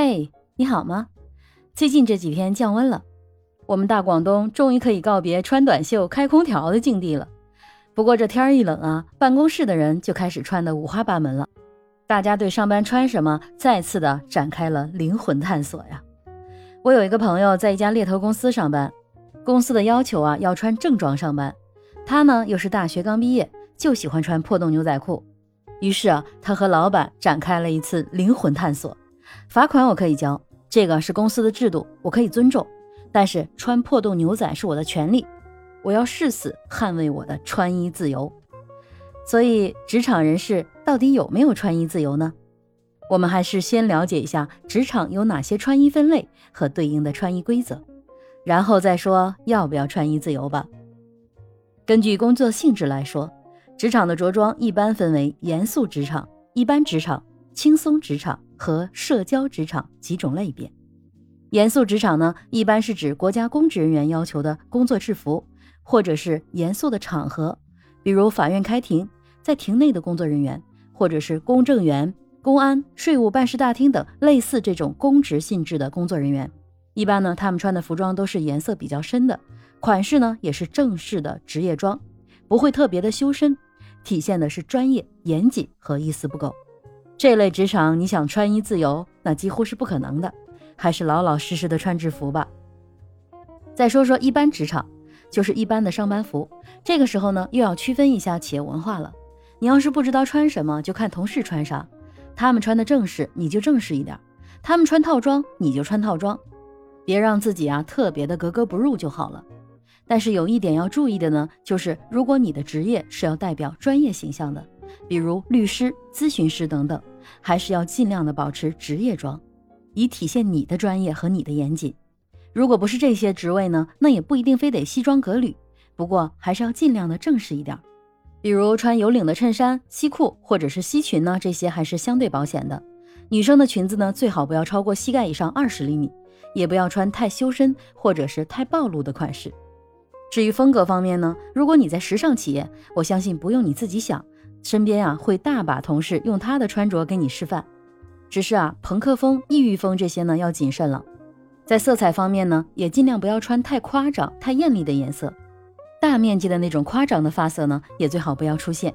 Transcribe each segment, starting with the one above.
嘿，你好吗？最近这几天降温了，我们大广东终于可以告别穿短袖开空调的境地了。不过这天一冷啊，办公室的人就开始穿的五花八门了。大家对上班穿什么再次的展开了灵魂探索呀。我有一个朋友在一家猎头公司上班，公司的要求啊要穿正装上班，他呢又是大学刚毕业，就喜欢穿破洞牛仔裤。于是啊，他和老板展开了一次灵魂探索。罚款我可以交，这个是公司的制度，我可以尊重。但是穿破洞牛仔是我的权利，我要誓死捍卫我的穿衣自由。所以，职场人士到底有没有穿衣自由呢？我们还是先了解一下职场有哪些穿衣分类和对应的穿衣规则，然后再说要不要穿衣自由吧。根据工作性质来说，职场的着装一般分为严肃职场、一般职场、轻松职场。和社交职场几种类别，严肃职场呢，一般是指国家公职人员要求的工作制服，或者是严肃的场合，比如法院开庭，在庭内的工作人员，或者是公证员、公安、税务办事大厅等类似这种公职性质的工作人员，一般呢，他们穿的服装都是颜色比较深的，款式呢也是正式的职业装，不会特别的修身，体现的是专业、严谨和一丝不苟。这类职场，你想穿衣自由，那几乎是不可能的，还是老老实实的穿制服吧。再说说一般职场，就是一般的上班服。这个时候呢，又要区分一下企业文化了。你要是不知道穿什么，就看同事穿啥，他们穿的正式，你就正式一点；他们穿套装，你就穿套装，别让自己啊特别的格格不入就好了。但是有一点要注意的呢，就是如果你的职业是要代表专业形象的。比如律师、咨询师等等，还是要尽量的保持职业装，以体现你的专业和你的严谨。如果不是这些职位呢，那也不一定非得西装革履，不过还是要尽量的正式一点。比如穿有领的衬衫、西裤或者是西裙呢，这些还是相对保险的。女生的裙子呢，最好不要超过膝盖以上二十厘米，也不要穿太修身或者是太暴露的款式。至于风格方面呢，如果你在时尚企业，我相信不用你自己想。身边啊会大把同事用他的穿着给你示范，只是啊朋克风、异域风这些呢要谨慎了。在色彩方面呢，也尽量不要穿太夸张、太艳丽的颜色，大面积的那种夸张的发色呢也最好不要出现。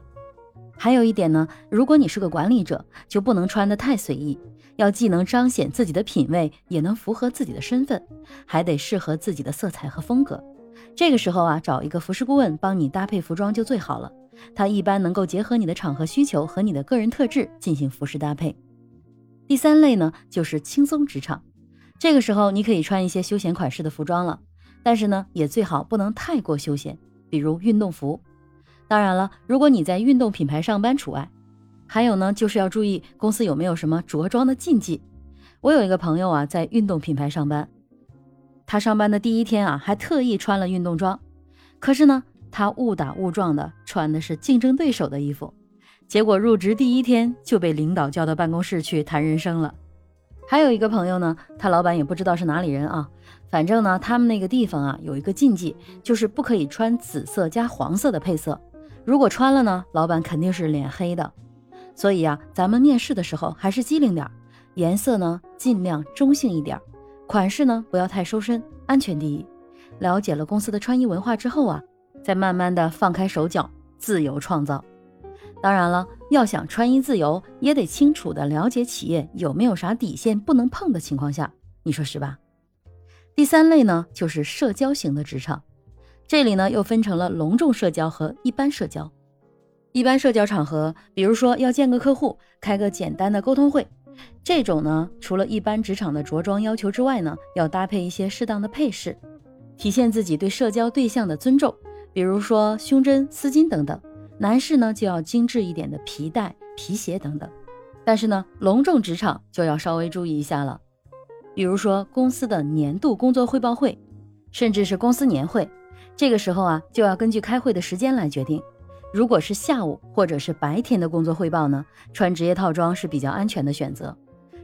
还有一点呢，如果你是个管理者，就不能穿得太随意，要既能彰显自己的品味，也能符合自己的身份，还得适合自己的色彩和风格。这个时候啊，找一个服饰顾问帮你搭配服装就最好了。它一般能够结合你的场合需求和你的个人特质进行服饰搭配。第三类呢，就是轻松职场，这个时候你可以穿一些休闲款式的服装了，但是呢，也最好不能太过休闲，比如运动服。当然了，如果你在运动品牌上班除外。还有呢，就是要注意公司有没有什么着装的禁忌。我有一个朋友啊，在运动品牌上班，他上班的第一天啊，还特意穿了运动装，可是呢。他误打误撞的穿的是竞争对手的衣服，结果入职第一天就被领导叫到办公室去谈人生了。还有一个朋友呢，他老板也不知道是哪里人啊，反正呢，他们那个地方啊有一个禁忌，就是不可以穿紫色加黄色的配色，如果穿了呢，老板肯定是脸黑的。所以啊，咱们面试的时候还是机灵点儿，颜色呢尽量中性一点，款式呢不要太收身，安全第一。了解了公司的穿衣文化之后啊。再慢慢的放开手脚，自由创造。当然了，要想穿衣自由，也得清楚的了解企业有没有啥底线不能碰的情况下，你说是吧？第三类呢，就是社交型的职场，这里呢又分成了隆重社交和一般社交。一般社交场合，比如说要见个客户，开个简单的沟通会，这种呢，除了一般职场的着装要求之外呢，要搭配一些适当的配饰，体现自己对社交对象的尊重。比如说胸针、丝巾等等，男士呢就要精致一点的皮带、皮鞋等等。但是呢，隆重职场就要稍微注意一下了。比如说公司的年度工作汇报会，甚至是公司年会，这个时候啊就要根据开会的时间来决定。如果是下午或者是白天的工作汇报呢，穿职业套装是比较安全的选择。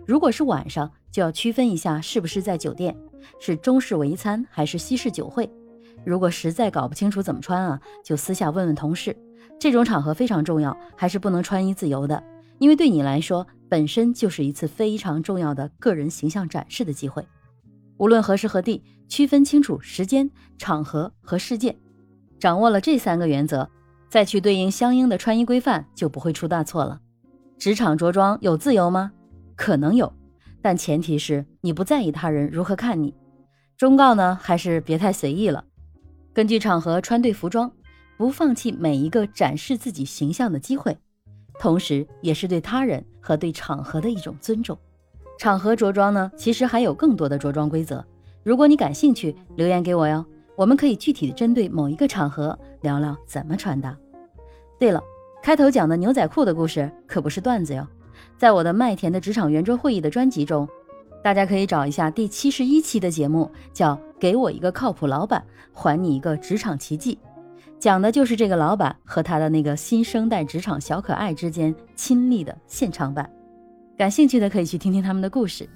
如果是晚上，就要区分一下是不是在酒店，是中式围餐还是西式酒会。如果实在搞不清楚怎么穿啊，就私下问问同事。这种场合非常重要，还是不能穿衣自由的，因为对你来说，本身就是一次非常重要的个人形象展示的机会。无论何时何地，区分清楚时间、场合和事件，掌握了这三个原则，再去对应相应的穿衣规范，就不会出大错了。职场着装有自由吗？可能有，但前提是你不在意他人如何看你。忠告呢，还是别太随意了，根据场合穿对服装，不放弃每一个展示自己形象的机会，同时也是对他人和对场合的一种尊重。场合着装呢，其实还有更多的着装规则。如果你感兴趣，留言给我哟，我们可以具体的针对某一个场合聊聊怎么穿搭。对了，开头讲的牛仔裤的故事可不是段子哟，在我的麦田的职场圆桌会议的专辑中，大家可以找一下第七十一期的节目，叫《给我一个靠谱老板，还你一个职场奇迹》，讲的就是这个老板和他的那个新生代职场小可爱之间亲历的现场版。感兴趣的可以去听听他们的故事。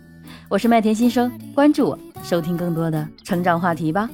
我是麦田新生，关注我，收听更多的成长话题吧。